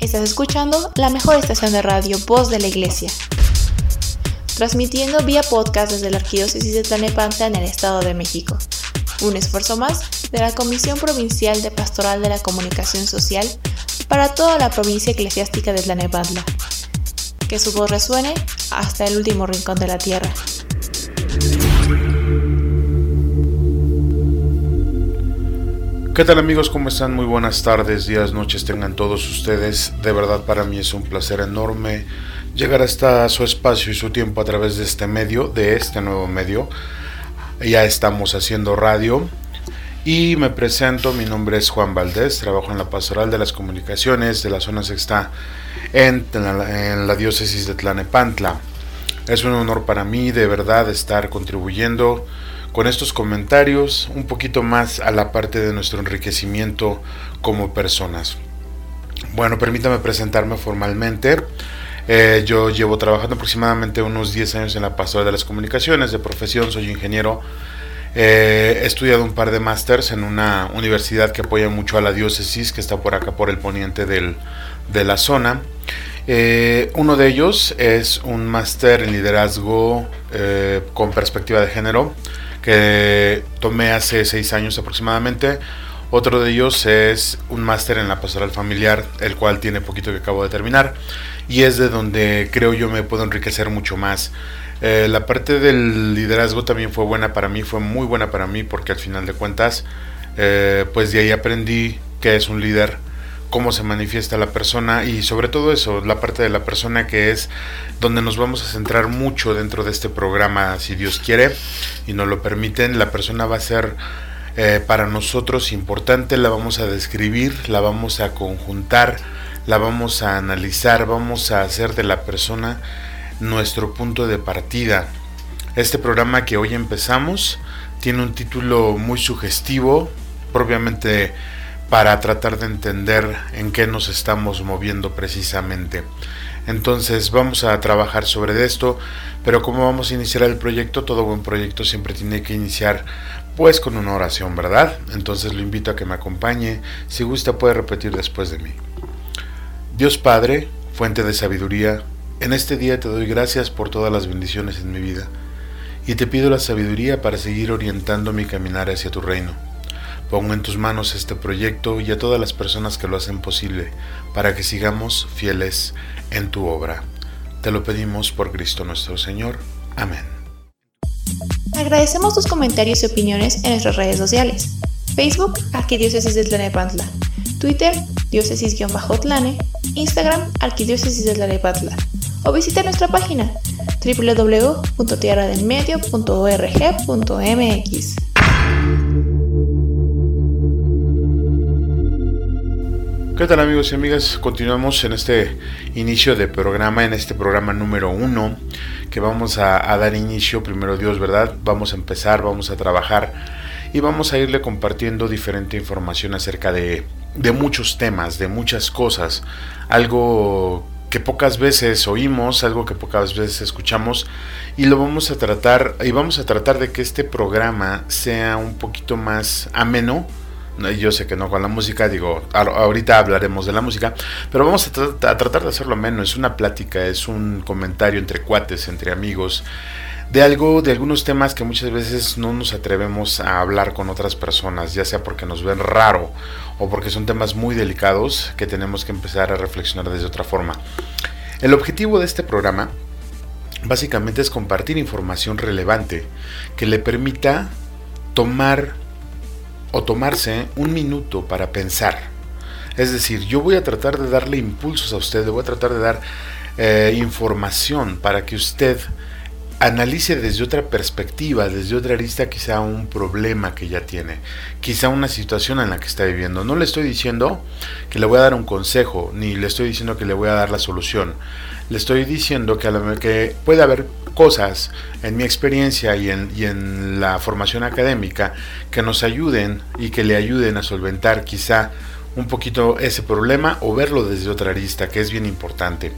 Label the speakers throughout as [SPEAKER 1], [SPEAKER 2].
[SPEAKER 1] Estás escuchando la mejor estación de radio, Voz de la Iglesia. Transmitiendo vía podcast desde la Arquidiócesis de Tlanepantla en el Estado de México. Un esfuerzo más de la Comisión Provincial de Pastoral de la Comunicación Social para toda la provincia eclesiástica de Tlanepantla. Que su voz resuene hasta el último rincón de la tierra.
[SPEAKER 2] ¿Qué tal amigos? ¿Cómo están? Muy buenas tardes, días, noches tengan todos ustedes. De verdad para mí es un placer enorme llegar hasta su espacio y su tiempo a través de este medio, de este nuevo medio. Ya estamos haciendo radio y me presento, mi nombre es Juan Valdés, trabajo en la Pastoral de las Comunicaciones de la zona sexta en, en la diócesis de Tlanepantla. Es un honor para mí de verdad estar contribuyendo con estos comentarios un poquito más a la parte de nuestro enriquecimiento como personas. Bueno, permítame presentarme formalmente. Eh, yo llevo trabajando aproximadamente unos 10 años en la pastoral de las comunicaciones, de profesión soy ingeniero. Eh, he estudiado un par de másters en una universidad que apoya mucho a la diócesis, que está por acá, por el poniente del, de la zona. Eh, uno de ellos es un máster en liderazgo con perspectiva de género que tomé hace seis años aproximadamente. Otro de ellos es un máster en la pastoral familiar, el cual tiene poquito que acabo de terminar, y es de donde creo yo me puedo enriquecer mucho más. Eh, la parte del liderazgo también fue buena para mí, fue muy buena para mí, porque al final de cuentas, eh, pues de ahí aprendí que es un líder, cómo se manifiesta la persona y sobre todo eso, la parte de la persona que es donde nos vamos a centrar mucho dentro de este programa, si Dios quiere y nos lo permiten, la persona va a ser eh, para nosotros importante, la vamos a describir, la vamos a conjuntar, la vamos a analizar, vamos a hacer de la persona nuestro punto de partida. Este programa que hoy empezamos tiene un título muy sugestivo, propiamente para tratar de entender en qué nos estamos moviendo precisamente. Entonces vamos a trabajar sobre esto, pero como vamos a iniciar el proyecto, todo buen proyecto siempre tiene que iniciar pues con una oración, ¿verdad? Entonces lo invito a que me acompañe, si gusta puede repetir después de mí. Dios Padre, fuente de sabiduría, en este día te doy gracias por todas las bendiciones en mi vida y te pido la sabiduría para seguir orientando mi caminar hacia tu reino Pongo en tus manos este proyecto y a todas las personas que lo hacen posible para que sigamos fieles en tu obra. Te lo pedimos por Cristo nuestro Señor. Amén.
[SPEAKER 1] Agradecemos tus comentarios y opiniones en nuestras redes sociales. Facebook, Arquidiócesis de Tlanepantla. Twitter, diócesis-tlane. Instagram, Arquidiócesis de Tlanepantla. O visita nuestra página www.tierradelmedio.org.mx.
[SPEAKER 2] ¿Qué tal amigos y amigas? Continuamos en este inicio de programa, en este programa número uno, que vamos a, dar inicio, primero Dios, ¿verdad? Vamos a empezar, vamos a trabajar y vamos a irle compartiendo diferente información acerca de, de muchos temas, de muchas cosas, algo que pocas veces oímos, algo que pocas veces escuchamos y lo vamos a tratar y vamos a tratar de que este programa sea un poquito más ameno, yo sé que no con la música, digo, ahorita hablaremos de la música, pero vamos a, tratar de hacerlo menos, es una plática, es un comentario entre cuates, entre amigos, de algo, de algunos temas que muchas veces no nos atrevemos a hablar con otras personas, ya sea porque nos ven raro o porque son temas muy delicados que tenemos que empezar a reflexionar desde otra forma. El objetivo de este programa básicamente es compartir información relevante que le permita tomar o tomarse un minuto para pensar. Es decir, yo voy a tratar de darle impulsos a usted, voy a tratar de dar eh, información para que usted analice desde otra perspectiva, desde otra arista quizá un problema que ya tiene, quizá una situación en la que está viviendo. No le estoy diciendo que le voy a dar un consejo, ni le estoy diciendo que le voy a dar la solución. Le estoy diciendo que, a lo, que puede haber cosas en mi experiencia y en, y en la formación académica que nos ayuden y que le ayuden a solventar quizá un poquito ese problema o verlo desde otra arista, que es bien importante.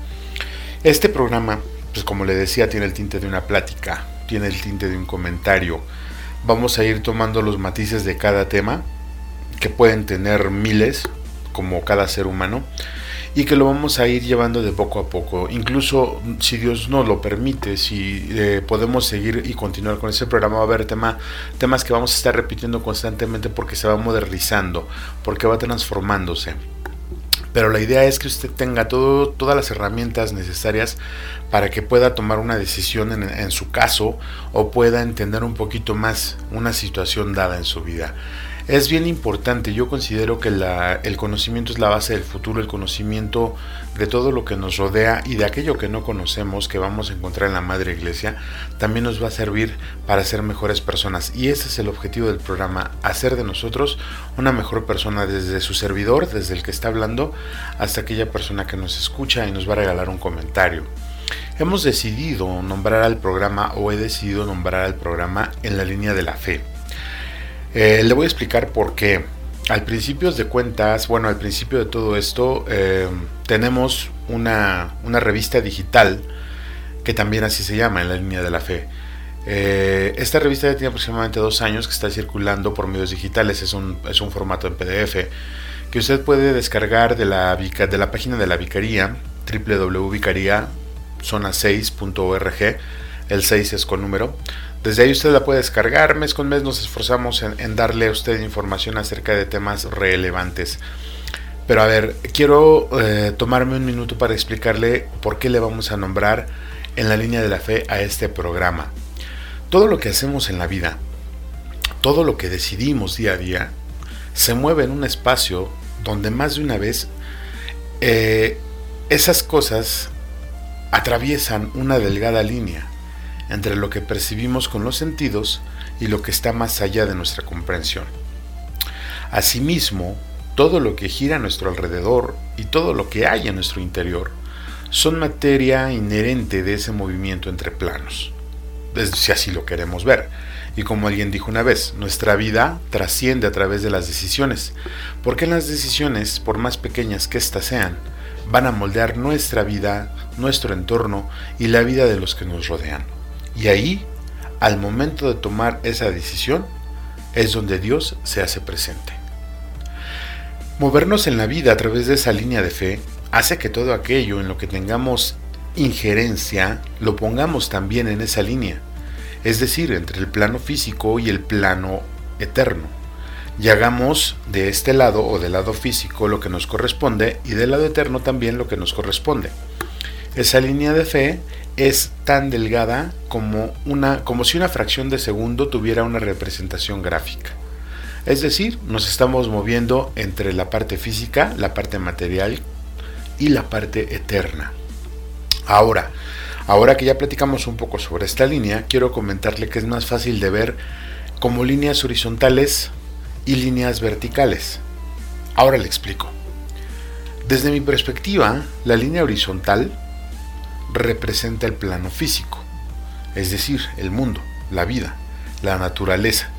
[SPEAKER 2] Este programa pues como le decía, tiene el tinte de una plática, tiene el tinte de un comentario. Vamos a ir tomando los matices de cada tema, que pueden tener miles, como cada ser humano, y que lo vamos a ir llevando de poco a poco. Incluso si Dios nos lo permite, si eh, podemos seguir y continuar con ese programa, va a haber tema, temas que vamos a estar repitiendo constantemente porque se va modernizando, porque va transformándose. Pero la idea es que usted tenga todo, todas las herramientas necesarias para que pueda tomar una decisión en, su caso o pueda entender un poquito más una situación dada en su vida es bien importante. Yo considero que el conocimiento es la base del futuro, el conocimiento de todo lo que nos rodea y de aquello que no conocemos que vamos a encontrar en la Madre Iglesia, también nos va a servir para ser mejores personas. Y ese es el objetivo del programa, hacer de nosotros una mejor persona desde su servidor, desde el que está hablando, hasta aquella persona que nos escucha y nos va a regalar un comentario. Hemos decidido nombrar al programa o he decidido nombrar al programa en la línea de la fe. Eh, le voy a explicar por qué. Al principio de cuentas, bueno, al principio de todo esto, eh, tenemos una, revista digital que también así se llama, en la línea de la fe. Eh, esta revista ya tiene aproximadamente dos años que está circulando por medios digitales, es un, es un formato en PDF que usted puede descargar de la, de la página de la Vicaría, www.vicariazona6.org, el 6 es con número, desde ahí usted la puede descargar. Mes con mes nos esforzamos en, darle a usted información acerca de temas relevantes. Pero a ver, quiero eh, tomarme un minuto para explicarle por qué le vamos a nombrar en la línea de la fe a este programa. Todo lo que hacemos en la vida, todo lo que decidimos día a día, se mueve en un espacio donde más de una vez eh, esas cosas atraviesan una delgada línea entre lo que percibimos con los sentidos y lo que está más allá de nuestra comprensión. Asimismo, todo lo que gira a nuestro alrededor y todo lo que hay en nuestro interior son materia inherente de ese movimiento entre planos, si así lo queremos ver. Y como alguien dijo una vez, nuestra vida trasciende a través de las decisiones, porque las decisiones, por más pequeñas que éstas sean, van a moldear nuestra vida, nuestro entorno y la vida de los que nos rodean. Y ahí, al momento de tomar esa decisión, es donde Dios se hace presente. Movernos en la vida a través de esa línea de fe hace que todo aquello en lo que tengamos injerencia lo pongamos también en esa línea, es decir, entre el plano físico y el plano eterno. Y hagamos de este lado o del lado físico lo que nos corresponde y del lado eterno también lo que nos corresponde. Esa línea de fe es tan delgada como, una, como si una fracción de segundo tuviera una representación gráfica. Es decir, nos estamos moviendo entre la parte física, la parte material y la parte eterna. Ahora, ahora que ya platicamos un poco sobre esta línea, quiero comentarle que es más fácil de ver como líneas horizontales y líneas verticales. Ahora le explico. Desde mi perspectiva, la línea horizontal representa el plano físico, es decir, el mundo, la vida, la naturaleza.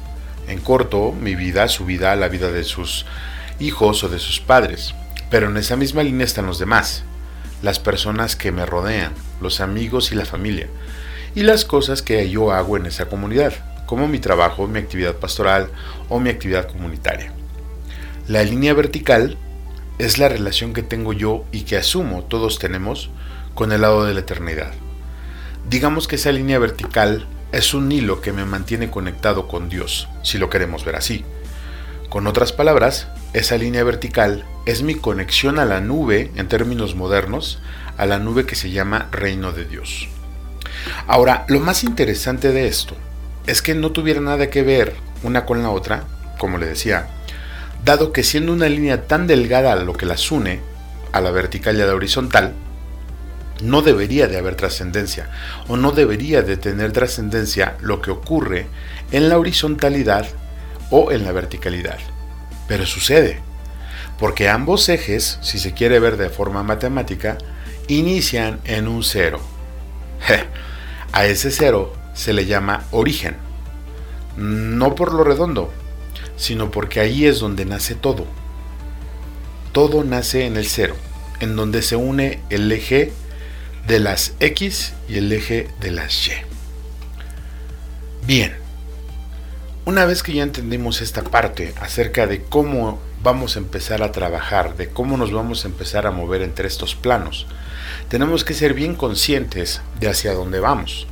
[SPEAKER 2] En corto, mi vida, su vida, la vida de sus hijos o de sus padres. Pero en esa misma línea están los demás, las personas que me rodean, los amigos y la familia, y las cosas que yo hago en esa comunidad, como mi trabajo, mi actividad pastoral o mi actividad comunitaria. La línea vertical es la relación que tengo yo y que asumo todos tenemos con el lado de la eternidad. Digamos que esa línea vertical es un hilo que me mantiene conectado con Dios, si lo queremos ver así. Con otras palabras, esa línea vertical es mi conexión a la nube, en términos modernos, a la nube que se llama reino de Dios. Ahora, lo más interesante de esto es que no tuviera nada que ver una con la otra, como le decía, dado que siendo una línea tan delgada lo que las une, a la vertical y a la horizontal, no debería de haber trascendencia o no debería de tener trascendencia lo que ocurre en la horizontalidad o en la verticalidad. Pero sucede, porque ambos ejes, si se quiere ver de forma matemática, inician en un cero. A ese cero se le llama origen, no por lo redondo, sino porque ahí es donde nace todo. Todo nace en el cero, en donde se une el eje de las X y el eje de las Y. Bien, una vez que ya entendimos esta parte acerca de cómo vamos a empezar a trabajar, de cómo nos vamos a empezar a mover entre estos planos. Tenemos que ser bien conscientes de hacia dónde vamos.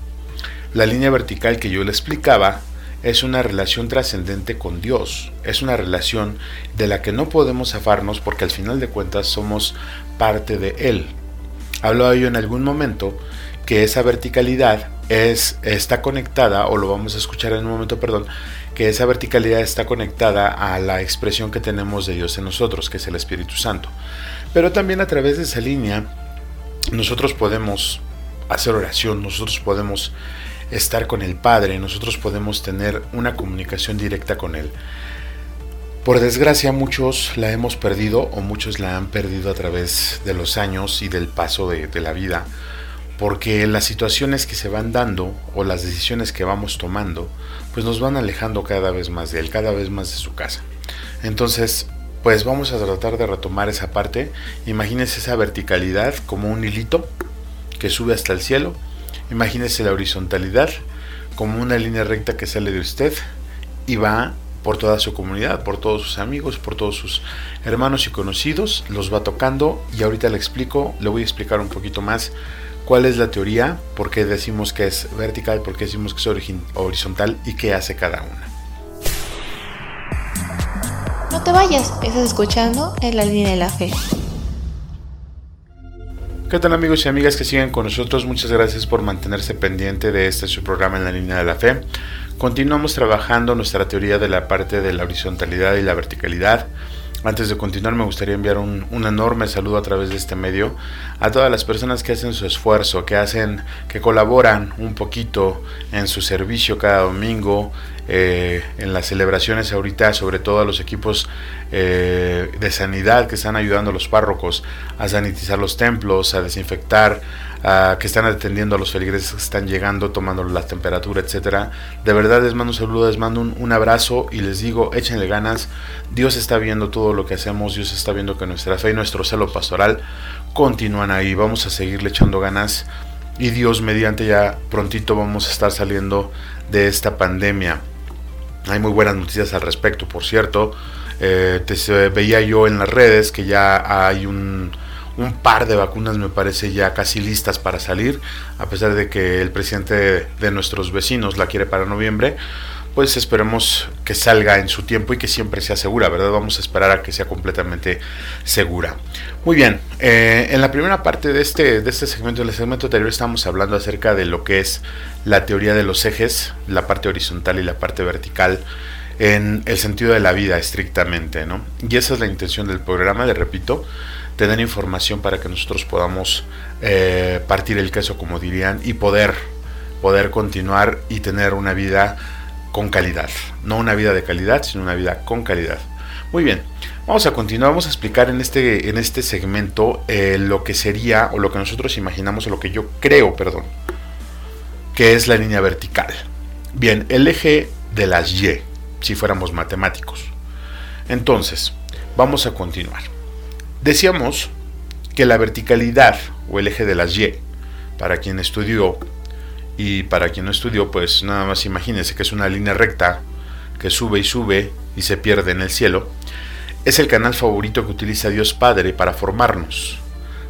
[SPEAKER 2] La línea vertical que yo le explicaba es una relación trascendente con Dios, es una relación de la que no podemos zafarnos porque al final de cuentas somos parte de Él. Hablaba yo en algún momento que esa verticalidad es, está conectada, o lo vamos a escuchar en un momento, perdón, que esa verticalidad está conectada a la expresión que tenemos de Dios en nosotros, que es el Espíritu Santo. Pero también a través de esa línea nosotros podemos hacer oración, nosotros podemos estar con el Padre, nosotros podemos tener una comunicación directa con Él. Por desgracia muchos la hemos perdido o muchos la han perdido a través de los años y del paso de, la vida, porque las situaciones que se van dando o las decisiones que vamos tomando, pues nos van alejando cada vez más de Él, cada vez más de su casa. Entonces, pues vamos a tratar de retomar esa parte. Imagínense esa verticalidad como un hilito que sube hasta el cielo Imagínese la horizontalidad como una línea recta que sale de usted y va por toda su comunidad, por todos sus amigos, por todos sus hermanos y conocidos, los va tocando y ahorita le explico, le voy a explicar un poquito más cuál es la teoría, por qué decimos que es vertical, por qué decimos que es horizontal y qué hace cada una.
[SPEAKER 1] No te vayas, estás escuchando en la línea de la fe.
[SPEAKER 2] ¿Qué tal amigos y amigas que siguen con nosotros? Muchas gracias por mantenerse pendiente de este su programa en la línea de la fe. Continuamos trabajando nuestra teoría de la parte de la horizontalidad y la verticalidad. Antes de continuar me gustaría enviar un, un, enorme saludo a través de este medio a todas las personas que hacen su esfuerzo, que hacen, que colaboran un poquito en su servicio cada domingo, eh, en las celebraciones ahorita, sobre todo a los equipos eh, de sanidad que están ayudando a los párrocos a sanitizar los templos, a desinfectar, a, que están atendiendo a los feligreses que están llegando, tomando la temperatura, etcétera. De verdad les mando un saludo, les mando un, un abrazo y les digo, échenle ganas. Dios está viendo todo lo que hacemos, Dios está viendo que nuestra fe y nuestro celo pastoral continúan ahí. Vamos a seguirle echando ganas y Dios mediante ya prontito vamos a estar saliendo de esta pandemia. Hay muy buenas noticias al respecto, por cierto. Eh, te, veía yo en las redes que ya hay un, un, par de vacunas, me parece, ya casi listas para salir, a pesar de que el presidente de, de nuestros vecinos la quiere para noviembre. Pues esperemos que salga en su tiempo y que siempre sea segura, ¿verdad? Vamos a esperar a que sea completamente segura. Muy bien, eh, en la primera parte de este, de este segmento, en el segmento anterior, estamos hablando acerca de lo que es la teoría de los ejes, la parte horizontal y la parte vertical, en el sentido de la vida estrictamente, ¿no? Y esa es la intención del programa, le repito, tener información para que nosotros podamos eh, partir el queso, como dirían, y poder, poder continuar y tener una vida con calidad. No una vida de calidad, sino una vida con calidad. Muy bien, vamos a continuar, vamos a explicar en este, en este segmento eh, lo que sería, o lo que nosotros imaginamos, o lo que yo creo, perdón, que es la línea vertical. Bien, el eje de las Y, si fuéramos matemáticos. Entonces, vamos a continuar. Decíamos que la verticalidad, o el eje de las Y, para quien estudió y para quien no estudió, pues nada más imagínense que es una línea recta que sube y sube y se pierde en el cielo. Es el canal favorito que utiliza Dios Padre para formarnos,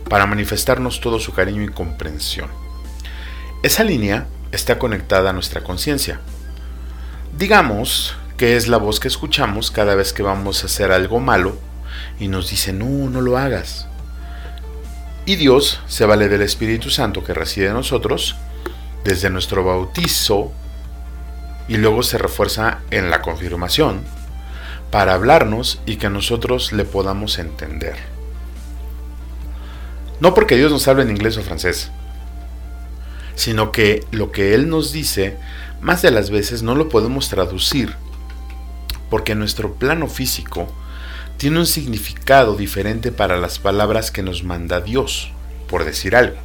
[SPEAKER 2] para manifestarnos todo su cariño y comprensión. Esa línea está conectada a nuestra conciencia. Digamos que es la voz que escuchamos cada vez que vamos a hacer algo malo y nos dice, no, no lo hagas. Y Dios se vale del Espíritu Santo que reside en nosotros desde nuestro bautizo y luego se refuerza en la confirmación para hablarnos y que nosotros le podamos entender. No porque Dios nos hable en inglés o francés, sino que lo que Él nos dice, más de las veces no lo podemos traducir, porque nuestro plano físico tiene un significado diferente para las palabras que nos manda Dios, por decir algo.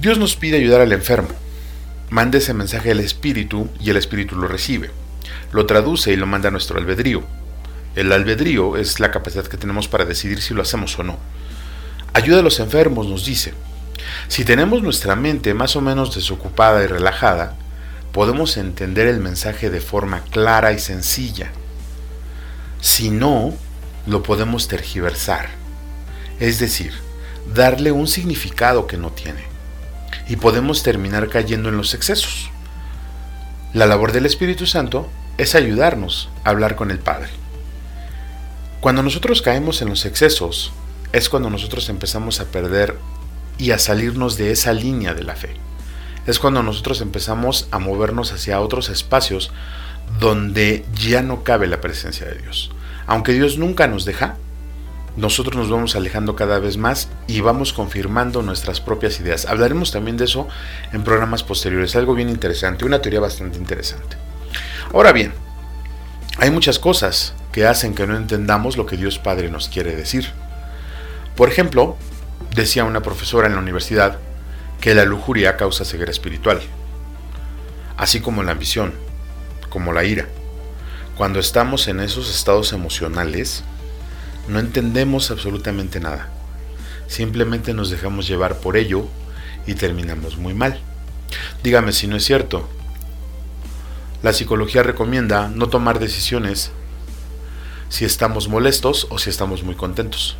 [SPEAKER 2] Dios nos pide ayudar al enfermo. Manda ese mensaje al Espíritu y el Espíritu lo recibe. Lo traduce y lo manda a nuestro albedrío. El albedrío es la capacidad que tenemos para decidir si lo hacemos o no. Ayuda a los enfermos, nos dice. Si tenemos nuestra mente más o menos desocupada y relajada, podemos entender el mensaje de forma clara y sencilla. Si no, lo podemos tergiversar. Es decir, darle un significado que no tiene. Y podemos terminar cayendo en los excesos. La labor del Espíritu Santo es ayudarnos a hablar con el Padre. Cuando nosotros caemos en los excesos, es cuando nosotros empezamos a perder y a salirnos de esa línea de la fe. Es cuando nosotros empezamos a movernos hacia otros espacios donde ya no cabe la presencia de Dios. Aunque Dios nunca nos deja, nosotros nos vamos alejando cada vez más y vamos confirmando nuestras propias ideas. Hablaremos también de eso en programas posteriores, algo bien interesante, una teoría bastante interesante. Ahora bien, hay muchas cosas que hacen que no entendamos lo que Dios Padre nos quiere decir. Por ejemplo, decía una profesora en la universidad que la lujuria causa ceguera espiritual, así como la ambición, como la ira. Cuando estamos en esos estados emocionales, no entendemos absolutamente nada. Simplemente nos dejamos llevar por ello y terminamos muy mal. Dígame si no es cierto. La psicología recomienda no tomar decisiones si estamos molestos o si estamos muy contentos.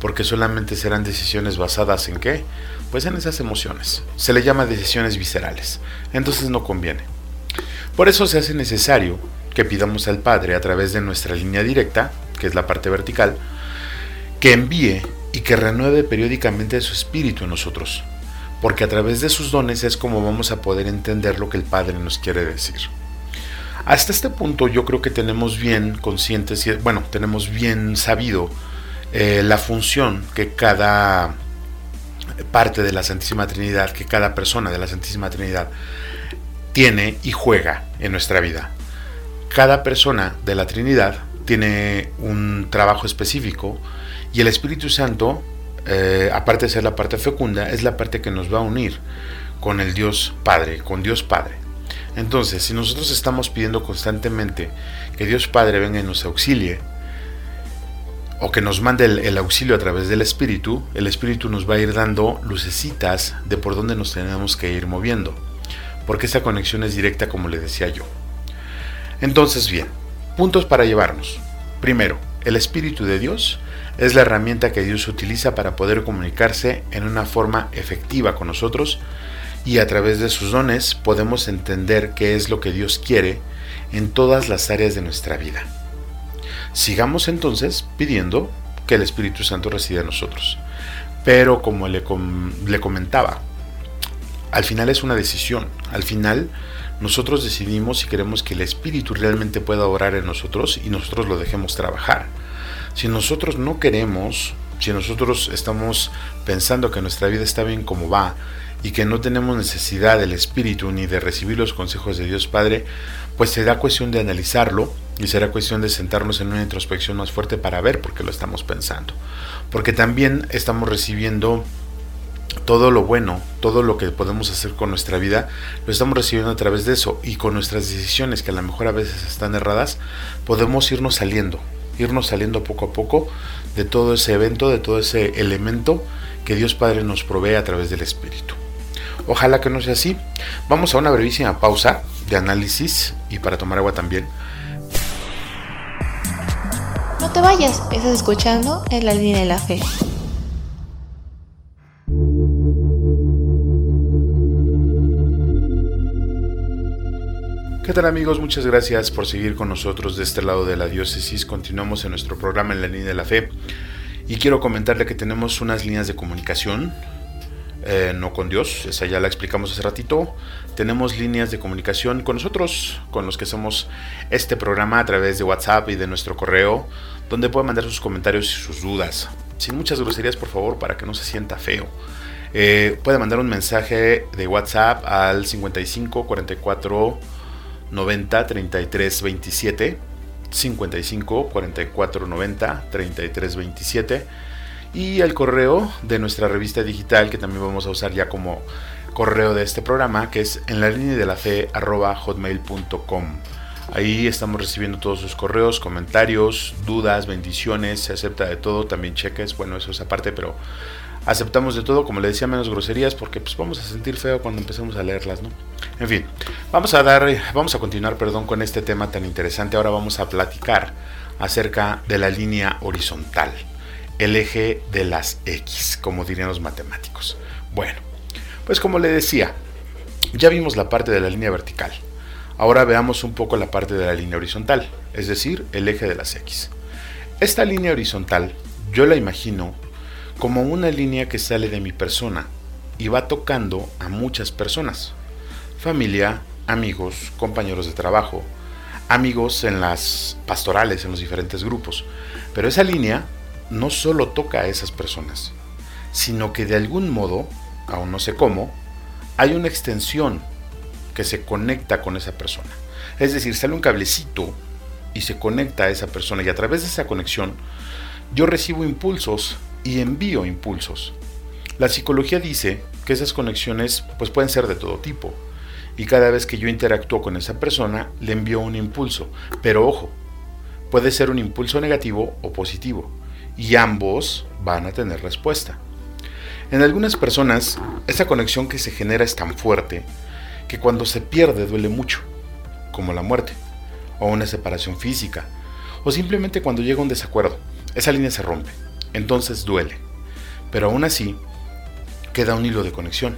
[SPEAKER 2] Porque solamente serán decisiones basadas en qué? Pues en esas emociones. Se le llama decisiones viscerales. Entonces no conviene. Por eso se hace necesario que pidamos al Padre a través de nuestra línea directa, que es la parte vertical, que envíe y que renueve periódicamente su espíritu en nosotros, porque a través de sus dones es como vamos a poder entender lo que el Padre nos quiere decir. Hasta este punto yo creo que tenemos bien conscientes, bueno, tenemos bien sabido eh, la función que cada parte de la Santísima Trinidad, que cada persona de la Santísima Trinidad tiene y juega en nuestra vida. Cada persona de la Trinidad tiene un trabajo específico y el Espíritu Santo, eh, aparte de ser la parte fecunda, es la parte que nos va a unir con el Dios Padre, con Dios Padre. Entonces, si nosotros estamos pidiendo constantemente que Dios Padre venga y nos auxilie, o que nos mande el, auxilio a través del Espíritu, el Espíritu nos va a ir dando lucecitas de por dónde nos tenemos que ir moviendo, porque esa conexión es directa como le decía yo. Entonces, bien, puntos para llevarnos. Primero, el Espíritu de Dios es la herramienta que Dios utiliza para poder comunicarse en una forma efectiva con nosotros y a través de sus dones podemos entender qué es lo que Dios quiere en todas las áreas de nuestra vida. Sigamos entonces pidiendo que el Espíritu Santo resida en nosotros. Pero como le, le comentaba, al final es una decisión. Al final nosotros decidimos si queremos que el Espíritu realmente pueda orar en nosotros y nosotros lo dejemos trabajar. Si nosotros no queremos, si nosotros estamos pensando que nuestra vida está bien como va y que no tenemos necesidad del Espíritu ni de recibir los consejos de Dios Padre, pues será cuestión de analizarlo y será cuestión de sentarnos en una introspección más fuerte para ver por qué lo estamos pensando. Porque también estamos recibiendo todo lo bueno, todo lo que podemos hacer con nuestra vida, lo estamos recibiendo a través de eso y con nuestras decisiones que a lo mejor a veces están erradas, podemos irnos saliendo, irnos saliendo poco a poco de todo ese evento, de todo ese elemento que Dios Padre nos provee a través del Espíritu. Ojalá que no sea así. Vamos a una brevísima pausa de análisis y para tomar agua también.
[SPEAKER 1] No te vayas, estás escuchando en la línea de la fe.
[SPEAKER 2] ¿Qué tal amigos? Muchas gracias por seguir con nosotros de este lado de la diócesis. Continuamos en nuestro programa en la línea de la fe y quiero comentarle que tenemos unas líneas de comunicación, eh, no con Dios, esa ya la explicamos hace ratito. Tenemos líneas de comunicación con nosotros, con los que hacemos este programa a través de WhatsApp y de nuestro correo, donde puede mandar sus comentarios y sus dudas. Sin muchas groserías, por favor, para que no se sienta feo. Eh, puede mandar un mensaje de WhatsApp al 55 44 90 33 27 55 44 90 33 27 y el correo de nuestra revista digital que también vamos a usar ya como correo de este programa que es en la línea de la fe arroba hotmail.com ahí estamos recibiendo todos sus correos comentarios dudas bendiciones se acepta de todo. También cheques bueno eso es aparte pero aceptamos de todo, como le decía, menos groserías, porque pues vamos a sentir feo cuando empecemos a leerlas, ¿no? En fin, vamos a dar, vamos a continuar, perdón, con este tema tan interesante. Ahora vamos a platicar acerca de la línea horizontal, el eje de las X, como dirían los matemáticos. Bueno, pues como le decía, ya vimos la parte de la línea vertical. Ahora veamos un poco la parte de la línea horizontal, es decir, el eje de las X. Esta línea horizontal yo la imagino como una línea que sale de mi persona y va tocando a muchas personas. Familia, amigos, compañeros de trabajo, amigos en las pastorales, en los diferentes grupos. Pero esa línea no solo toca a esas personas, sino que de algún modo, aún no sé cómo, hay una extensión que se conecta con esa persona. Es decir, sale un cablecito y se conecta a esa persona y a través de esa conexión yo recibo impulsos y envío impulsos. La psicología dice que esas conexiones pues pueden ser de todo tipo y cada vez que yo interactúo con esa persona le envío un impulso, pero ojo, puede ser un impulso negativo o positivo y ambos van a tener respuesta. En algunas personas esa conexión que se genera es tan fuerte que cuando se pierde duele mucho, como la muerte, o una separación física, o simplemente cuando llega un desacuerdo, esa línea se rompe, entonces duele, pero aún así queda un hilo de conexión.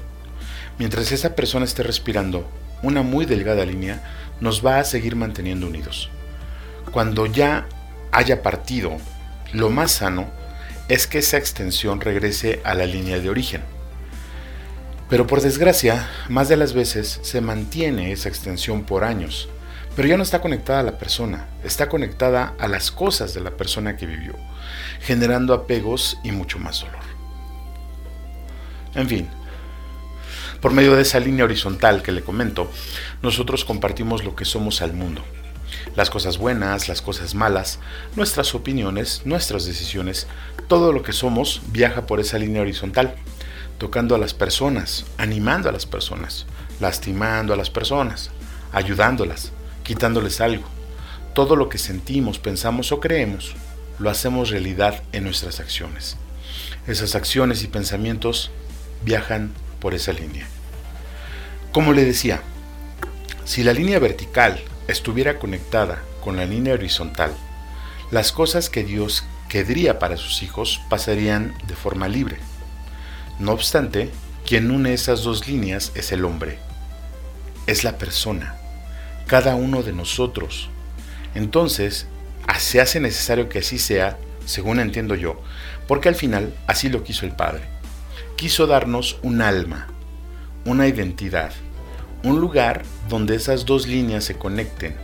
[SPEAKER 2] Mientras esa persona esté respirando una muy delgada línea, nos va a seguir manteniendo unidos. Cuando ya haya partido, lo más sano es que esa extensión regrese a la línea de origen. Pero por desgracia, más de las veces se mantiene esa extensión por años, pero ya no está conectada a la persona, está conectada a las cosas de la persona que vivió, generando apegos y mucho más dolor. En fin, por medio de esa línea horizontal que le comento, nosotros compartimos lo que somos al mundo. Las cosas buenas, las cosas malas, nuestras opiniones, nuestras decisiones, todo lo que somos viaja por esa línea horizontal, tocando a las personas, animando a las personas, lastimando a las personas, ayudándolas, quitándoles algo. Todo lo que sentimos, pensamos o creemos, lo hacemos realidad en nuestras acciones. Esas acciones y pensamientos viajan por esa línea. Como le decía, si la línea vertical estuviera conectada con la línea horizontal, las cosas que Dios querría para sus hijos pasarían de forma libre. No obstante, quien une esas dos líneas es el hombre, es la persona, cada uno de nosotros. Entonces, se hace necesario que así sea, según entiendo yo, porque al final así lo quiso el Padre quiso darnos un alma, una identidad, un lugar donde esas dos líneas se conecten,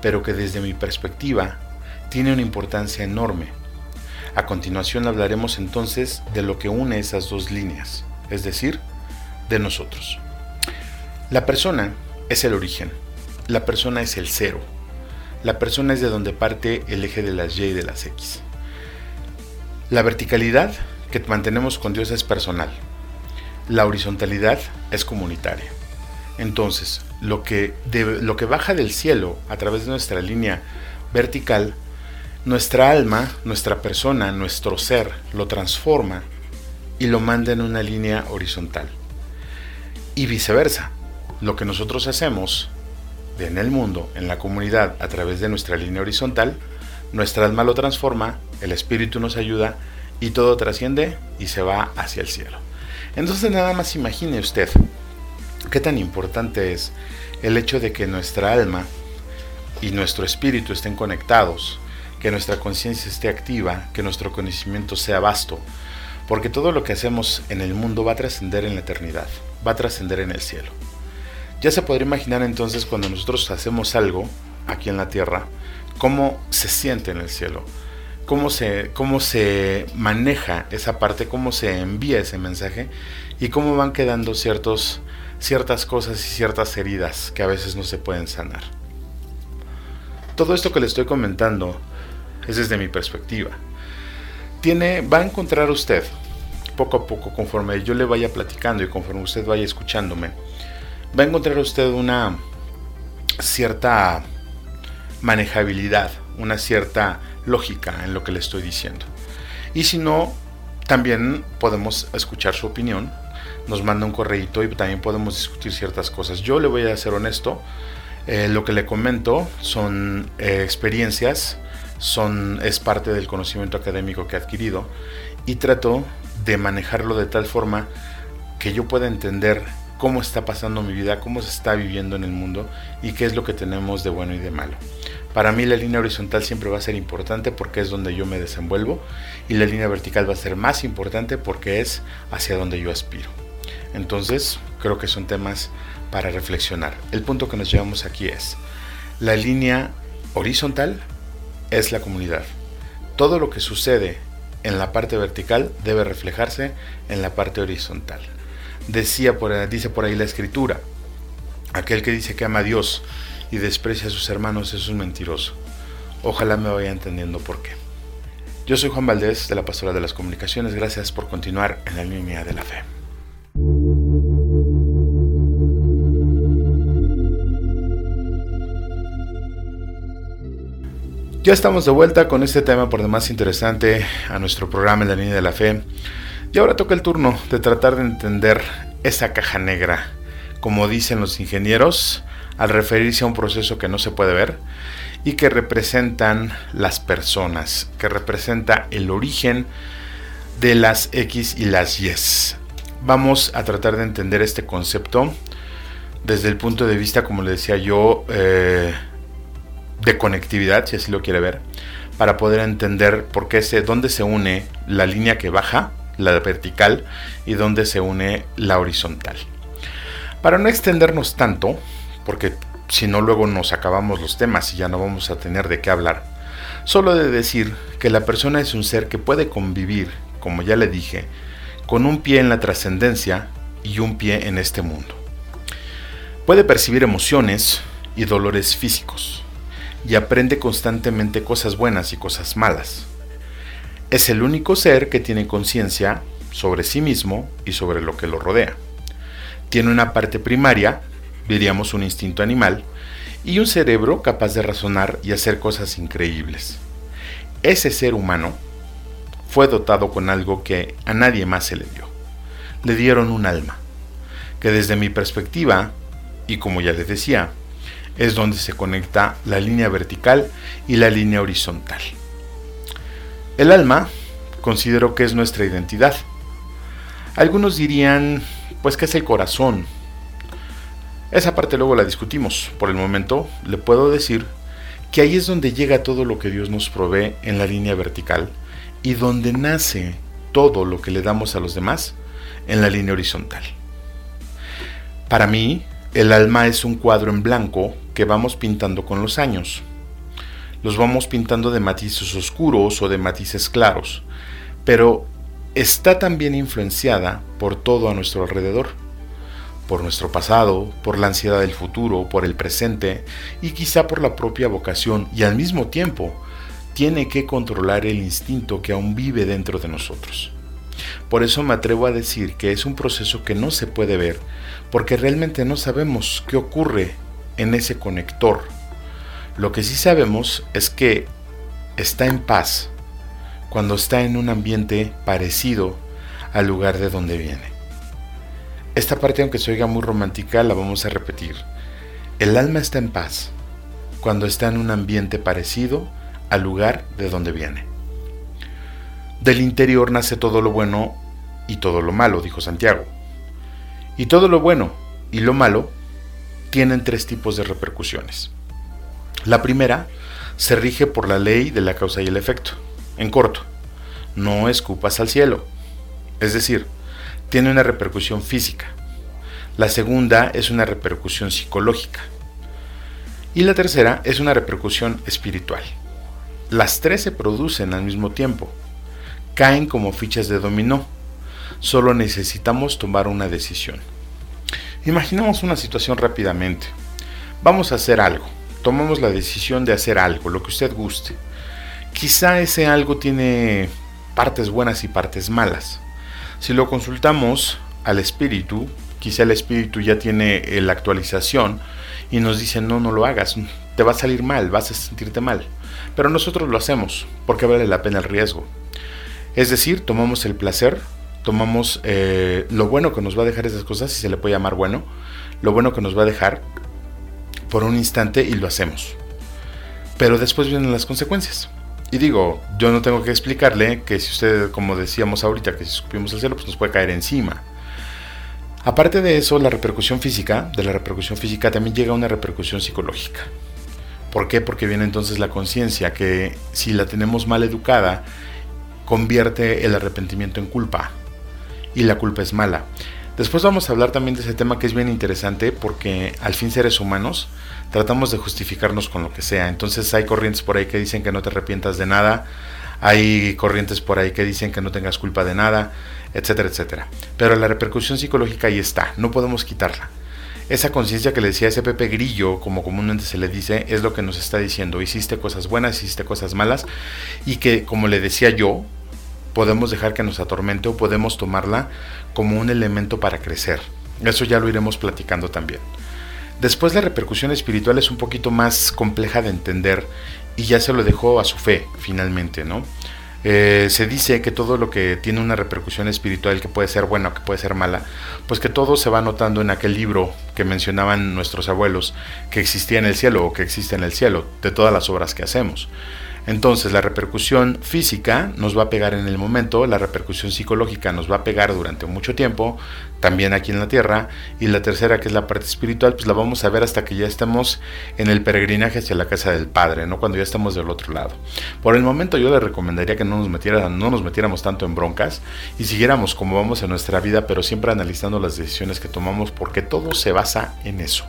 [SPEAKER 2] pero que desde mi perspectiva tiene una importancia enorme. A continuación hablaremos entonces de lo que une esas dos líneas, es decir, de nosotros. La persona es el origen, la persona es el cero, la persona es de donde parte el eje de las Y y de las X. La verticalidad que mantenemos con Dios es personal. La horizontalidad es comunitaria. Entonces, lo que, lo que baja del cielo a través de nuestra línea vertical, nuestra alma, nuestra persona, nuestro ser, lo transforma y lo manda en una línea horizontal. Y viceversa, lo que nosotros hacemos en el mundo, en la comunidad, a través de nuestra línea horizontal, nuestra alma lo transforma, el espíritu nos ayuda y todo trasciende y se va hacia el cielo. Entonces nada más imagine usted qué tan importante es el hecho de que nuestra alma y nuestro espíritu estén conectados, que nuestra conciencia esté activa, que nuestro conocimiento sea vasto, porque todo lo que hacemos en el mundo va a trascender en la eternidad, va a trascender en el cielo. Ya se podría imaginar entonces cuando nosotros hacemos algo aquí en la tierra, cómo se siente en el cielo, cómo se, cómo se maneja esa parte, cómo se envía ese mensaje y cómo van quedando ciertas cosas y ciertas heridas que a veces no se pueden sanar. Todo esto que le estoy comentando es desde mi perspectiva. Tiene, va a encontrar usted poco a poco, conforme yo le vaya platicando y conforme usted vaya escuchándome, va a encontrar usted una cierta manejabilidad, una cierta lógica en lo que le estoy diciendo. Y si no, también podemos escuchar su opinión, nos manda un correíto y también podemos discutir ciertas cosas. Yo le voy a ser honesto, eh, lo que le comento son eh, experiencias son, es parte del conocimiento académico que he adquirido y trato de manejarlo de tal forma que yo pueda entender cómo está pasando mi vida, cómo se está viviendo en el mundo y qué es lo que tenemos de bueno y de malo. Para mí la línea horizontal siempre va a ser importante porque es donde yo me desenvuelvo y la línea vertical va a ser más importante porque es hacia donde yo aspiro. Entonces, creo que son temas para reflexionar. El punto que nos llevamos aquí es, la línea horizontal es la comunidad. Todo lo que sucede en la parte vertical debe reflejarse en la parte horizontal. Decía por, dice por ahí la escritura, aquel que dice que ama a Dios y desprecia a sus hermanos es un mentiroso. Ojalá me vaya entendiendo por qué. Yo soy Juan Valdés de la Pastora de las Comunicaciones. Gracias por continuar en la línea de la fe. Ya estamos de vuelta con este tema por demás interesante a nuestro programa en la línea de la fe. Y ahora toca el turno de tratar de entender esa caja negra, como dicen los ingenieros, al referirse a un proceso que no se puede ver y que representan las personas, que representa el origen de las X y las Y. Vamos a tratar de entender este concepto desde el punto de vista, como le decía yo, eh, de conectividad, si así lo quiere ver, para poder entender por qué se, dónde se une la línea que baja, la vertical, y dónde se une la horizontal. Para no extendernos tanto, porque si no luego nos acabamos los temas y ya no vamos a tener de qué hablar, solo de decir que la persona es un ser que puede convivir, como ya le dije, con un pie en la trascendencia y un pie en este mundo. Puede percibir emociones y dolores físicos y aprende constantemente cosas buenas y cosas malas. Es el único ser que tiene conciencia sobre sí mismo y sobre lo que lo rodea. Tiene una parte primaria, diríamos un instinto animal, y un cerebro capaz de razonar y hacer cosas increíbles. Ese ser humano fue dotado con algo que a nadie más se le dio. Le dieron un alma, que desde mi perspectiva, y como ya les decía, es donde se conecta la línea vertical y la línea horizontal. El alma considero que es nuestra identidad. Algunos dirían, pues que es el corazón. Esa parte luego la discutimos. Por el momento le puedo decir que ahí es donde llega todo lo que Dios nos provee en la línea vertical y donde nace todo lo que le damos a los demás en la línea horizontal. Para mí, el alma es un cuadro en blanco que vamos pintando con los años. Los vamos pintando de matices oscuros o de matices claros, pero está también influenciada por todo a nuestro alrededor, por nuestro pasado, por la ansiedad del futuro, por el presente y quizá por la propia vocación y al mismo tiempo tiene que controlar el instinto que aún vive dentro de nosotros. Por eso me atrevo a decir que es un proceso que no se puede ver, porque realmente no sabemos qué ocurre en ese conector. Lo que sí sabemos es que está en paz cuando está en un ambiente parecido al lugar de donde viene. Esta parte, aunque se oiga muy romántica, la vamos a repetir. El alma está en paz cuando está en un ambiente parecido al lugar de donde viene. Del interior nace todo lo bueno y todo lo malo, dijo Santiago. Y todo lo bueno y lo malo tienen tres tipos de repercusiones. La primera se rige por la ley de la causa y el efecto. En corto, no escupas al cielo. Es decir, tiene una repercusión física. La segunda es una repercusión psicológica. Y la tercera es una repercusión espiritual. Las tres se producen al mismo tiempo. Caen como fichas de dominó. Solo necesitamos tomar una decisión. Imaginemos una situación rápidamente. Vamos a hacer algo. Tomamos la decisión de hacer algo, lo que usted guste. Quizá ese algo tiene partes buenas y partes malas. Si lo consultamos al espíritu, quizá el espíritu ya tiene la actualización y nos dice no, no lo hagas, te va a salir mal, vas a sentirte mal. Pero nosotros lo hacemos porque vale la pena el riesgo. Es decir, tomamos el placer tomamos eh, lo bueno que nos va a dejar esas cosas, si se le puede llamar bueno, lo bueno que nos va a dejar por un instante y lo hacemos. Pero después vienen las consecuencias. Y digo, yo no tengo que explicarle que si usted, como decíamos ahorita, que si escupimos el cielo, pues nos puede caer encima. Aparte de eso, la repercusión física, de la repercusión física también llega una repercusión psicológica. ¿Por qué? Porque viene entonces la conciencia que si la tenemos mal educada, convierte el arrepentimiento en culpa. Y la culpa es mala. Después vamos a hablar también de ese tema que es bien interesante porque al fin seres humanos tratamos de justificarnos con lo que sea. Entonces hay corrientes por ahí que dicen que no te arrepientas de nada, hay corrientes por ahí que dicen que no tengas culpa de nada, etcétera, etcétera. Pero la repercusión psicológica ahí está, no podemos quitarla. Esa conciencia que le decía ese Pepe Grillo, como comúnmente se le dice, es lo que nos está diciendo. Hiciste cosas buenas, hiciste cosas malas, y que, como le decía yo, podemos dejar que nos atormente o podemos tomarla como un elemento para crecer. Eso ya lo iremos platicando también. Después la repercusión espiritual es un poquito más compleja de entender y ya se lo dejó a su fe finalmente, ¿no? Eh, se dice que todo lo que tiene una repercusión espiritual, que puede ser buena o que puede ser mala, pues que todo se va notando en aquel libro que mencionaban nuestros abuelos, que existía en el cielo o que existe en el cielo, de todas las obras que hacemos. Entonces la repercusión física nos va a pegar en el momento, la repercusión psicológica nos va a pegar durante mucho tiempo, también aquí en la tierra, y la tercera que es la parte espiritual, pues la vamos a ver hasta que ya estemos en el peregrinaje hacia la casa del Padre, ¿no? Cuando ya estamos del otro lado. Por el momento yo le recomendaría que no nos, metiera, no nos metiéramos tanto en broncas y siguiéramos como vamos en nuestra vida, pero siempre analizando las decisiones que tomamos porque todo se basa en eso.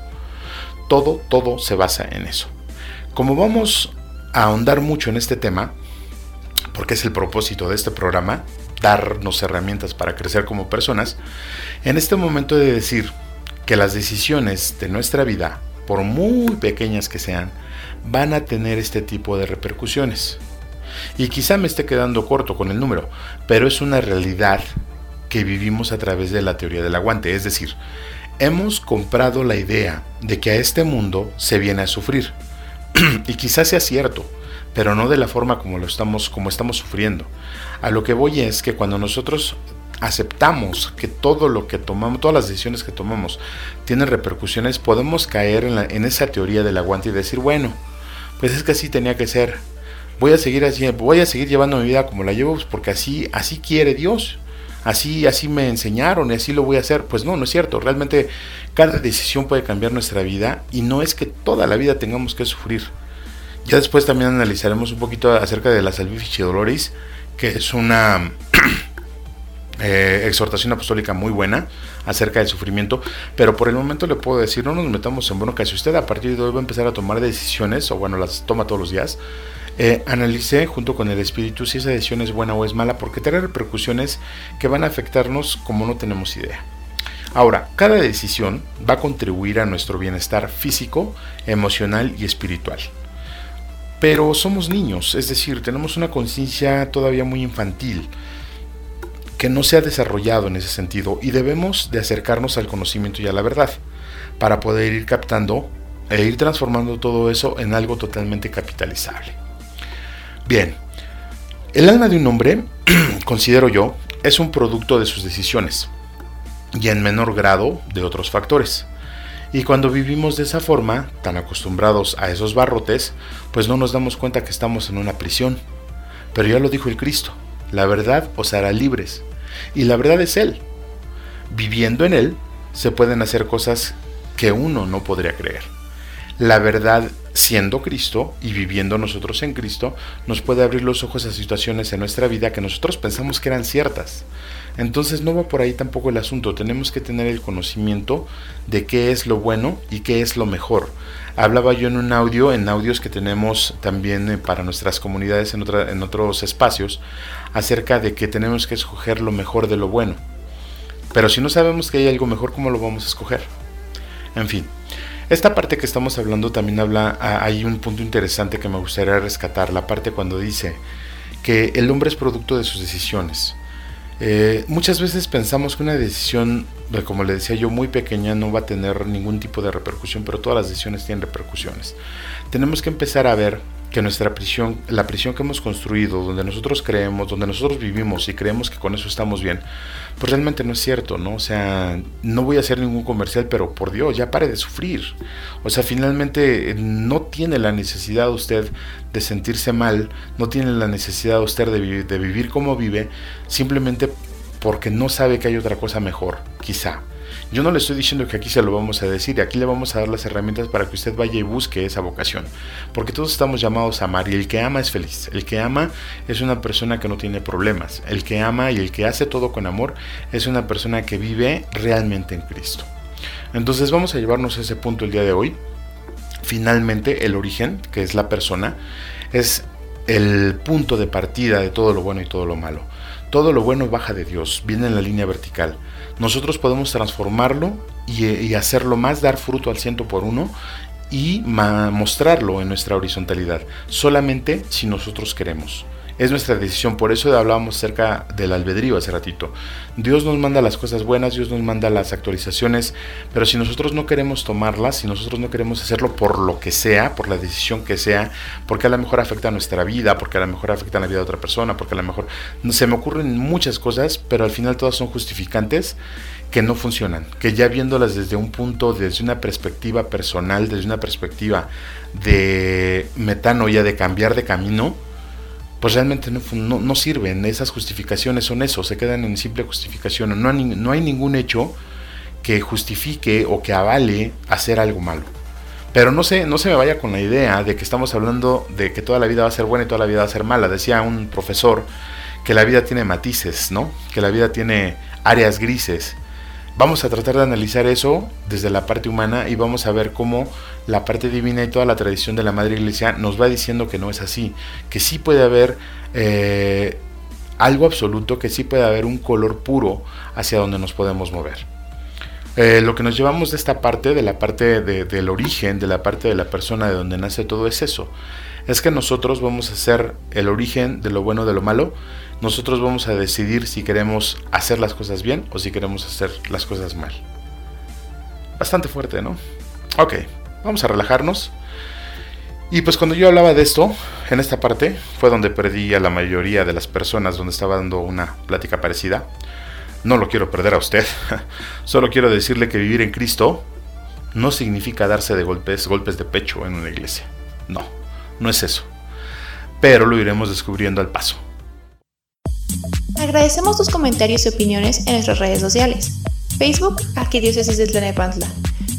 [SPEAKER 2] Todo, todo se basa en eso. Como vamos ahondar mucho en este tema, porque es el propósito de este programa, darnos herramientas para crecer como personas, en este momento de decir que las decisiones de nuestra vida, por muy pequeñas que sean, van a tener este tipo de repercusiones. Y quizá me esté quedando corto con el número, pero es una realidad que vivimos a través de la teoría del aguante, es decir, hemos comprado la idea de que a este mundo se viene a sufrir y quizás sea cierto, pero no de la forma como lo estamos, como estamos sufriendo. A lo que voy es que cuando nosotros aceptamos que todo lo que tomamos, todas las decisiones que tomamos tienen repercusiones, podemos caer en, esa teoría del aguante y decir, bueno, pues es que así tenía que ser. Voy a seguir así, voy a seguir llevando mi vida como la llevo, pues porque así, así quiere Dios. Así, así me enseñaron y así lo voy a hacer. Pues no, no es cierto. Realmente cada decisión puede cambiar nuestra vida y no es que toda la vida tengamos que sufrir. Ya después también analizaremos un poquito acerca de la Salvifici Doloris, que es una eh, exhortación apostólica muy buena acerca del sufrimiento, pero por el momento le puedo decir, no nos metamos en que si usted a partir de hoy va a empezar a tomar decisiones, o bueno, las toma todos los días, eh, analice junto con el espíritu si esa decisión es buena o es mala, porque trae repercusiones que van a afectarnos como no tenemos idea. Ahora, cada decisión va a contribuir a nuestro bienestar físico, emocional y espiritual. Pero somos niños, es decir, tenemos una conciencia todavía muy infantil que no se ha desarrollado en ese sentido y debemos de acercarnos al conocimiento y a la verdad para poder ir captando e ir transformando todo eso en algo totalmente capitalizable. Bien, el alma de un hombre, considero yo, es un producto de sus decisiones y en menor grado de otros factores. Y cuando vivimos de esa forma, tan acostumbrados a esos barrotes, pues no nos damos cuenta que estamos en una prisión. Pero ya lo dijo el Cristo, la verdad os hará libres. Y la verdad es Él. Viviendo en Él, se pueden hacer cosas que uno no podría creer. La verdad, siendo Cristo y viviendo nosotros en Cristo, nos puede abrir los ojos a situaciones en nuestra vida que nosotros pensamos que eran ciertas. Entonces no va por ahí tampoco el asunto, tenemos que tener el conocimiento de qué es lo bueno y qué es lo mejor. Hablaba yo en un audio, en audios que tenemos también eh, para nuestras comunidades en, en otros espacios, acerca de que tenemos que escoger lo mejor de lo bueno. Pero si no sabemos que hay algo mejor, ¿cómo lo vamos a escoger? En fin, esta parte que estamos hablando también habla, hay un punto interesante que me gustaría rescatar, la parte cuando dice que el hombre es producto de sus decisiones. Eh, muchas veces pensamos que una decisión, como le decía yo, muy pequeña no va a tener ningún tipo de repercusión, pero todas las decisiones tienen repercusiones. Tenemos que empezar a ver que nuestra prisión, la prisión que hemos construido, donde nosotros creemos, donde nosotros vivimos y creemos que con eso estamos bien, pues realmente no es cierto, ¿no? O sea, no voy a hacer ningún comercial, pero por Dios, ya pare de sufrir. O sea, finalmente eh, no tiene la necesidad usted de sentirse mal, no tiene la necesidad usted de, de vivir como vive, simplemente porque no sabe que hay otra cosa mejor, quizá. Yo no le estoy diciendo que aquí se lo vamos a decir, aquí le vamos a dar las herramientas para que usted vaya y busque esa vocación, porque todos estamos llamados a amar y el que ama es feliz, el que ama es una persona que no tiene problemas, el que ama y el que hace todo con amor es una persona que vive realmente en Cristo. Entonces vamos a llevarnos a ese punto el día de hoy. Finalmente el origen, que es la persona, es el punto de partida de todo lo bueno y todo lo malo. Todo lo bueno baja de Dios, viene en la línea vertical. Nosotros podemos transformarlo y, hacerlo más, dar fruto al ciento por uno y mostrarlo en nuestra horizontalidad, solamente si nosotros queremos es nuestra decisión. Por eso hablábamos acerca del albedrío hace ratito. Dios nos manda las cosas buenas, Dios nos manda las actualizaciones, pero si nosotros no queremos tomarlas, si nosotros no queremos hacerlo por lo que sea, por la decisión que sea, porque a lo mejor afecta a nuestra vida, porque a lo mejor afecta a la vida de otra persona, porque a lo mejor se me ocurren muchas cosas, pero al final todas son justificantes que no funcionan, que ya viéndolas desde un punto, desde una perspectiva personal, desde una perspectiva de metanoia, de cambiar de camino, pues realmente no, no, sirven. Esas justificaciones son eso, se quedan en simple justificación. No hay, no hay ningún hecho que justifique o que avale hacer algo malo. Pero no se, no se me vaya con la idea de que estamos hablando de que toda la vida va a ser buena y toda la vida va a ser mala. Decía un profesor que la vida tiene matices, ¿no? Que la vida tiene áreas grises. Vamos a tratar de analizar eso desde la parte humana y vamos a ver cómo la parte divina y toda la tradición de la Madre Iglesia nos va diciendo que no es así, que sí puede haber eh, algo absoluto, que sí puede haber un color puro hacia donde nos podemos mover. Eh, lo que nos llevamos de esta parte, de la parte del origen, de la parte de la persona de donde nace todo, es eso. Es que nosotros vamos a ser el origen de lo bueno, de lo malo, nosotros vamos a decidir si queremos hacer las cosas bien o si queremos hacer las cosas mal. Bastante fuerte, ¿no? Ok, vamos a relajarnos. Y pues cuando yo hablaba de esto, en esta parte, fue donde perdí a la mayoría de las personas donde estaba dando una plática parecida. No lo quiero perder a usted. Solo quiero decirle que vivir en Cristo no significa darse de golpes, golpes de pecho en una iglesia. No, no es eso. Pero lo iremos descubriendo al paso.
[SPEAKER 1] Agradecemos tus comentarios y opiniones en nuestras redes sociales. Facebook, Arquidiócesis de Tlanepantla.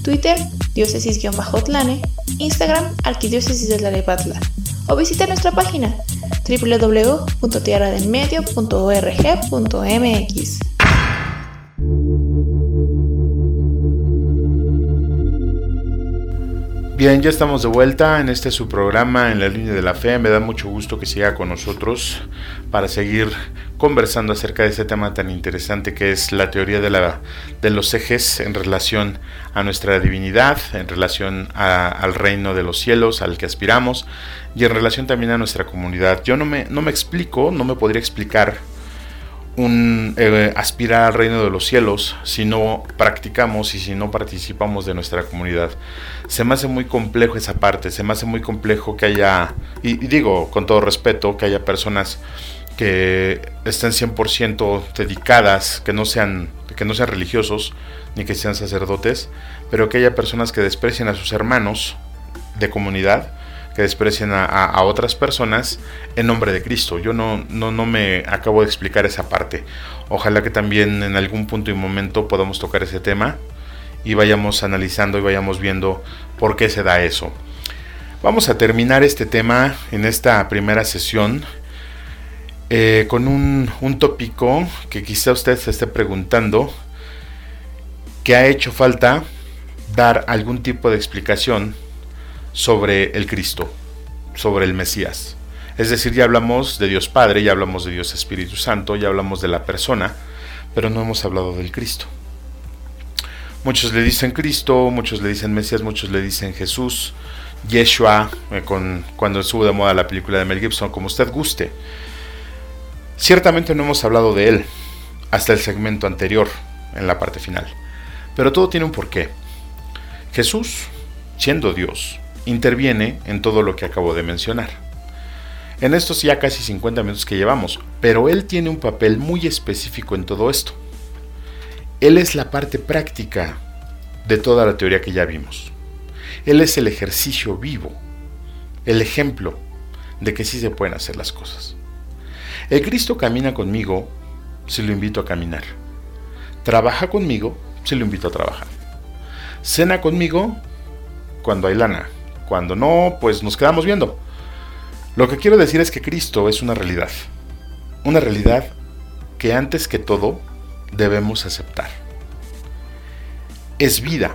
[SPEAKER 1] Twitter, diócesis-tlane. Instagram, Arquidiócesis de Tlanepantla. O visita nuestra página www.tierradelmedio.org.mx.
[SPEAKER 2] Bien, ya estamos de vuelta en este su programa en la línea de la fe. Me da mucho gusto que siga con nosotros para seguir conversando acerca de este tema tan interesante que es la teoría de, la, de los ejes en relación a nuestra divinidad, en relación al reino de los cielos al que aspiramos y en relación también a nuestra comunidad. Yo no me, no me explico, no me podría explicar un eh, aspirar al reino de los cielos si no practicamos y si no participamos de nuestra comunidad. Se me hace muy complejo esa parte, se me hace muy complejo que haya, y, digo con todo respeto, que haya personas que estén 100% dedicadas, que no sean que no sean religiosos ni que sean sacerdotes, pero que haya personas que desprecien a sus hermanos de comunidad que desprecian a, otras personas en nombre de Cristo. Yo no, no, no me acabo de explicar esa parte. Ojalá que también en algún punto y momento podamos tocar ese tema y vayamos analizando y vayamos viendo por qué se da eso. Vamos a terminar este tema en esta primera sesión eh, con un, un tópico que quizá usted se esté preguntando que ha hecho falta dar algún tipo de explicación sobre el Cristo, sobre el Mesías. Es decir, ya hablamos de Dios Padre, ya hablamos de Dios Espíritu Santo, ya hablamos de la persona, pero no hemos hablado del Cristo. Muchos le dicen Cristo, muchos le dicen Mesías, muchos le dicen Jesús, Yeshua, eh, cuando estuvo de moda la película de Mel Gibson, como usted guste. Ciertamente no hemos hablado de él hasta el segmento anterior, en la parte final. Pero todo tiene un porqué. Jesús, siendo Dios, interviene en todo lo que acabo de mencionar. En estos ya casi 50 minutos que llevamos, pero él tiene un papel muy específico en todo esto. Él es la parte práctica de toda la teoría que ya vimos. Él es el ejercicio vivo, el ejemplo de que sí se pueden hacer las cosas. El Cristo camina conmigo si lo invito a caminar. Trabaja conmigo si lo invito a trabajar. Cena conmigo cuando hay lana. Cuando no, pues nos quedamos viendo. Lo que quiero decir es que Cristo es una realidad. Una realidad que antes que todo debemos aceptar. Es vida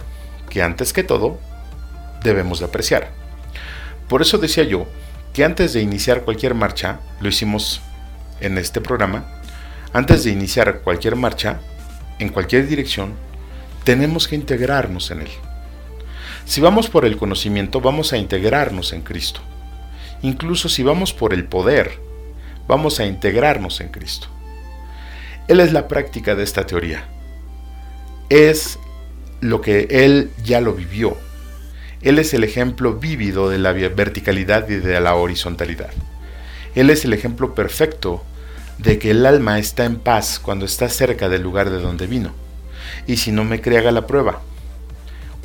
[SPEAKER 2] que antes que todo debemos de apreciar. Por eso decía yo que antes de iniciar cualquier marcha, lo hicimos en este programa, antes de iniciar cualquier marcha, en cualquier dirección, tenemos que integrarnos en Él. Si vamos por el conocimiento, vamos a integrarnos en Cristo. Incluso si vamos por el poder, vamos a integrarnos en Cristo. Él es la práctica de esta teoría. Es lo que Él ya lo vivió, él es el ejemplo vívido de la verticalidad y de la horizontalidad. Él es el ejemplo perfecto de que el alma está en paz cuando está cerca del lugar de donde vino. Y si no me cree, haga la prueba.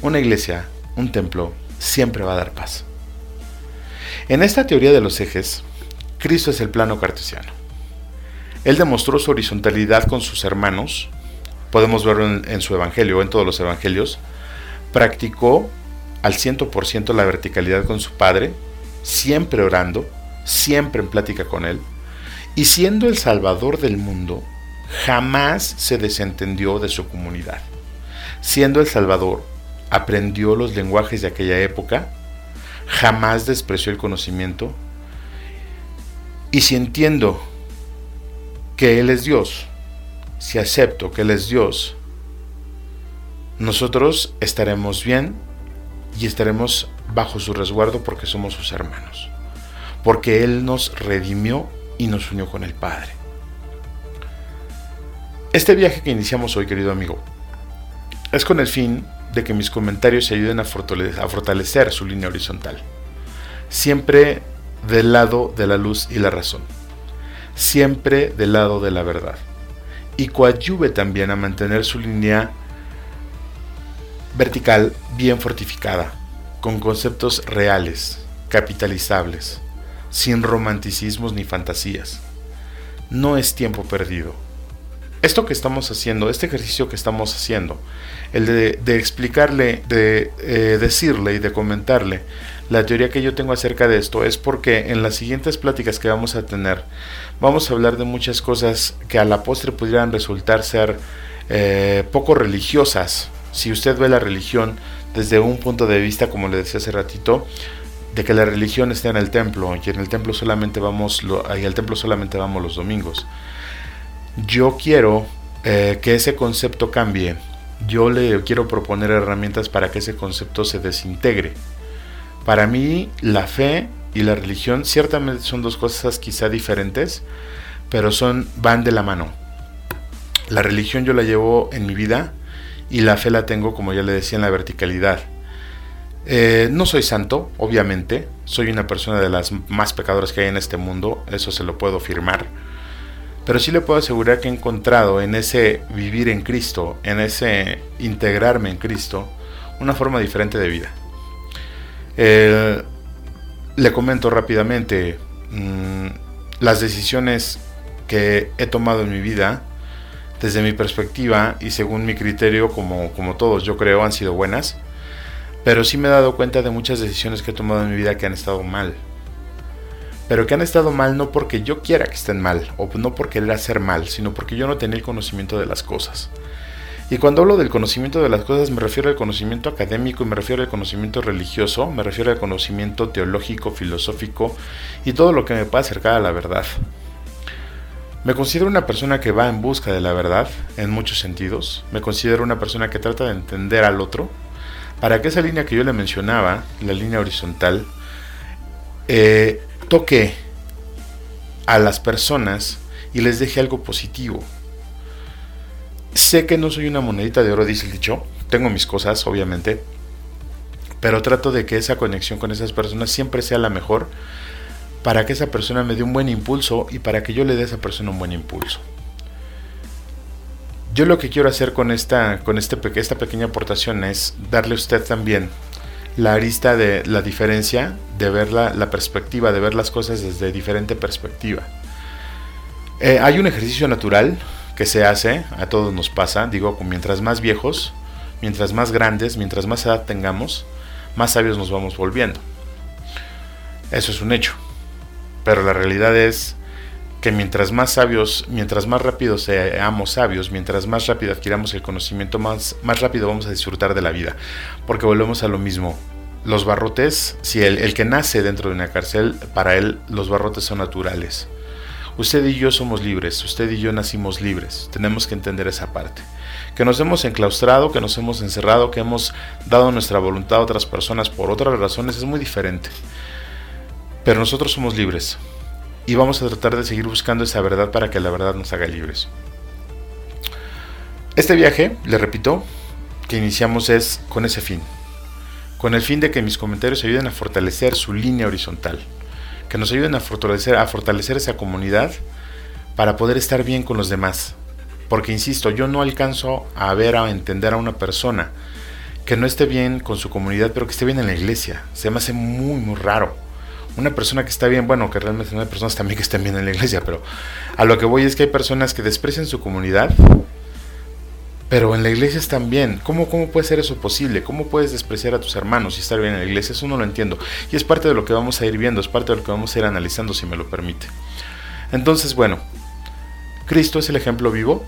[SPEAKER 2] Una iglesia, un templo, siempre va a dar paz. En esta teoría de los ejes, Cristo es el plano cartesiano. Él demostró su horizontalidad con sus hermanos, podemos verlo en, su evangelio, en todos los evangelios, practicó al 100% la verticalidad con su padre, siempre orando, siempre en plática con él, y siendo el salvador del mundo, jamás se desentendió de su comunidad. Siendo el salvador, aprendió los lenguajes de aquella época, jamás despreció el conocimiento, y si entiendo que Él es Dios, si acepto que Él es Dios, nosotros estaremos bien y estaremos bajo su resguardo porque somos sus hermanos, porque Él nos redimió y nos unió con el Padre. Este viaje que iniciamos hoy, querido amigo, es con el fin de que mis comentarios se ayuden a fortalecer, su línea horizontal, siempre del lado de la luz y la razón, siempre del lado de la verdad, y coadyuve también a mantener su línea vertical bien fortificada, con conceptos reales, capitalizables, sin romanticismos ni fantasías. No es tiempo perdido. Esto que estamos haciendo, este ejercicio que estamos haciendo, el de, explicarle, de eh, decirle y de comentarle la teoría que yo tengo acerca de esto, es porque en las siguientes pláticas que vamos a tener, vamos a hablar de muchas cosas que a la postre pudieran resultar ser eh, poco religiosas, si usted ve la religión desde un punto de vista, como le decía hace ratito, de que la religión está en el templo y en el templo solamente vamos, templo solamente vamos los domingos. Yo quiero eh, que ese concepto cambie. Yo le quiero proponer herramientas para que ese concepto se desintegre. Para mí, la fe y la religión ciertamente son dos cosas quizá diferentes, pero son van de la mano. La religión yo la llevo en mi vida y la fe la tengo, como ya le decía, en la verticalidad. Eh, no soy santo, obviamente, soy una persona de las más pecadoras que hay en este mundo, eso se lo puedo afirmar, pero sí le puedo asegurar que he encontrado en ese vivir en Cristo, en ese integrarme en Cristo, una forma diferente de vida. Le comento rápidamente mm, las decisiones que he tomado en mi vida, desde mi perspectiva y según mi criterio, como, como todos yo creo, han sido buenas. Pero sí me he dado cuenta de muchas decisiones que he tomado en mi vida que han estado mal. Pero que han estado mal no porque yo quiera que estén mal, o no por querer hacer mal, sino porque yo no tenía el conocimiento de las cosas. Y cuando hablo del conocimiento de las cosas me refiero al conocimiento académico y me refiero al conocimiento religioso, me refiero al conocimiento teológico, filosófico y todo lo que me pueda acercar a la verdad. Me considero una persona que va en busca de la verdad en muchos sentidos. Me considero una persona que trata de entender al otro para que esa línea que yo le mencionaba, la línea horizontal, eh, toque a las personas y les deje algo positivo. Sé que no soy una monedita de oro, dice el dicho. Tengo mis cosas, obviamente. pero trato de que esa conexión con esas personas siempre sea la mejor para que esa persona me dé un buen impulso y para que yo le dé a esa persona un buen impulso. Yo lo que quiero hacer con esta, con este, esta pequeña aportación es darle a usted también la arista de la diferencia, de ver la, perspectiva, de ver las cosas desde diferente perspectiva. Eh, hay un ejercicio natural que se hace, a todos nos pasa, digo, mientras más viejos, mientras más grandes, mientras más edad tengamos, más sabios nos vamos volviendo. Eso es un hecho. Pero la realidad es que mientras más sabios, mientras más rápido seamos sabios, mientras más rápido adquiramos el conocimiento, más, más rápido vamos a disfrutar de la vida. Porque volvemos a lo mismo. Los barrotes, si el, el que nace dentro de una cárcel, para él los barrotes son naturales. Usted y yo somos libres, usted y yo nacimos libres, tenemos que entender esa parte. Que nos hemos enclaustrado, que nos hemos encerrado, que hemos dado nuestra voluntad a otras personas por otras razones es muy diferente. Pero nosotros somos libres, y vamos a tratar de seguir buscando esa verdad para que la verdad nos haga libres. Este viaje, le repito, que iniciamos es con ese fin, con el fin de que mis comentarios ayuden a fortalecer su línea horizontal, que nos ayuden a fortalecer, a fortalecer esa comunidad para poder estar bien con los demás. Porque, insisto, yo no alcanzo a ver, a entender a una persona que no esté bien con su comunidad, pero que esté bien en la iglesia. Se me hace muy, muy raro una persona que está bien, bueno, que realmente no hay personas también que estén bien en la iglesia, pero a lo que voy es que hay personas que desprecian su comunidad, pero en la iglesia están bien. ¿Cómo, ¿Cómo puede ser eso posible? ¿Cómo puedes despreciar a tus hermanos y estar bien en la iglesia? Eso no lo entiendo. Y es parte de lo que vamos a ir viendo, es parte de lo que vamos a ir analizando, si me lo permite. Entonces, bueno, Cristo es el ejemplo vivo,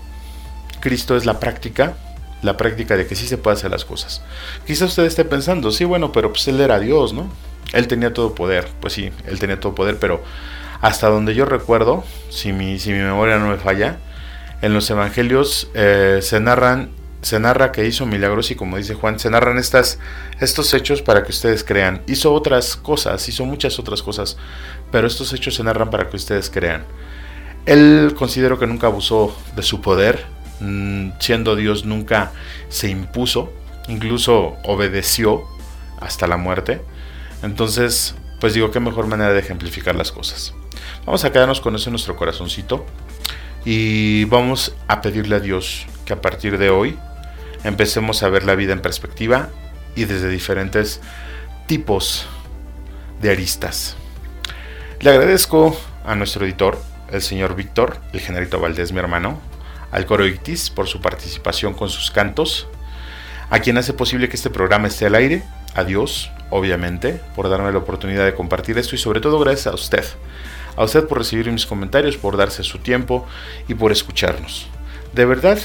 [SPEAKER 2] Cristo es la práctica, la práctica de que sí se puede hacer las cosas. Quizás usted esté pensando, sí, bueno, pero pues él era Dios, ¿no? Él tenía todo poder, pues sí, él tenía todo poder, pero hasta donde yo recuerdo, si mi, si mi memoria no me falla, en los evangelios eh, se narran se narra que hizo milagros y como dice Juan, se narran estas, estos hechos para que ustedes crean. Hizo otras cosas, hizo muchas otras cosas, pero estos hechos se narran para que ustedes crean. Él considero que nunca abusó de su poder, mm, siendo Dios nunca se impuso, incluso obedeció hasta la muerte. Entonces, pues digo, qué mejor manera de ejemplificar las cosas. Vamos a quedarnos con eso en nuestro corazoncito y vamos a pedirle a Dios que a partir de hoy empecemos a ver la vida en perspectiva y desde diferentes tipos de aristas. Le agradezco a nuestro editor, el señor Víctor, el generito Valdés, mi hermano, al coro Ictis por su participación con sus cantos, a quien hace posible que este programa esté al aire, a Dios, obviamente, por darme la oportunidad de compartir esto y sobre todo gracias a usted. A usted por recibir mis comentarios, por darse su tiempo y por escucharnos. De verdad,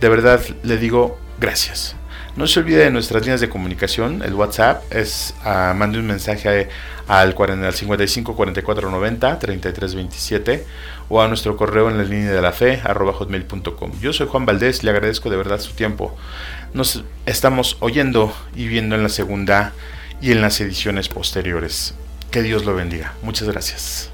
[SPEAKER 2] de verdad le digo gracias. No se olvide de nuestras líneas de comunicación. El WhatsApp es, uh, mande un mensaje al, 55 44 90 33 27 o a nuestro correo en la línea de la fe arroba hotmail.com. Yo soy Juan Valdés, le agradezco de verdad su tiempo. Nos estamos oyendo y viendo en la segunda y en las ediciones posteriores. Que Dios lo bendiga. Muchas gracias.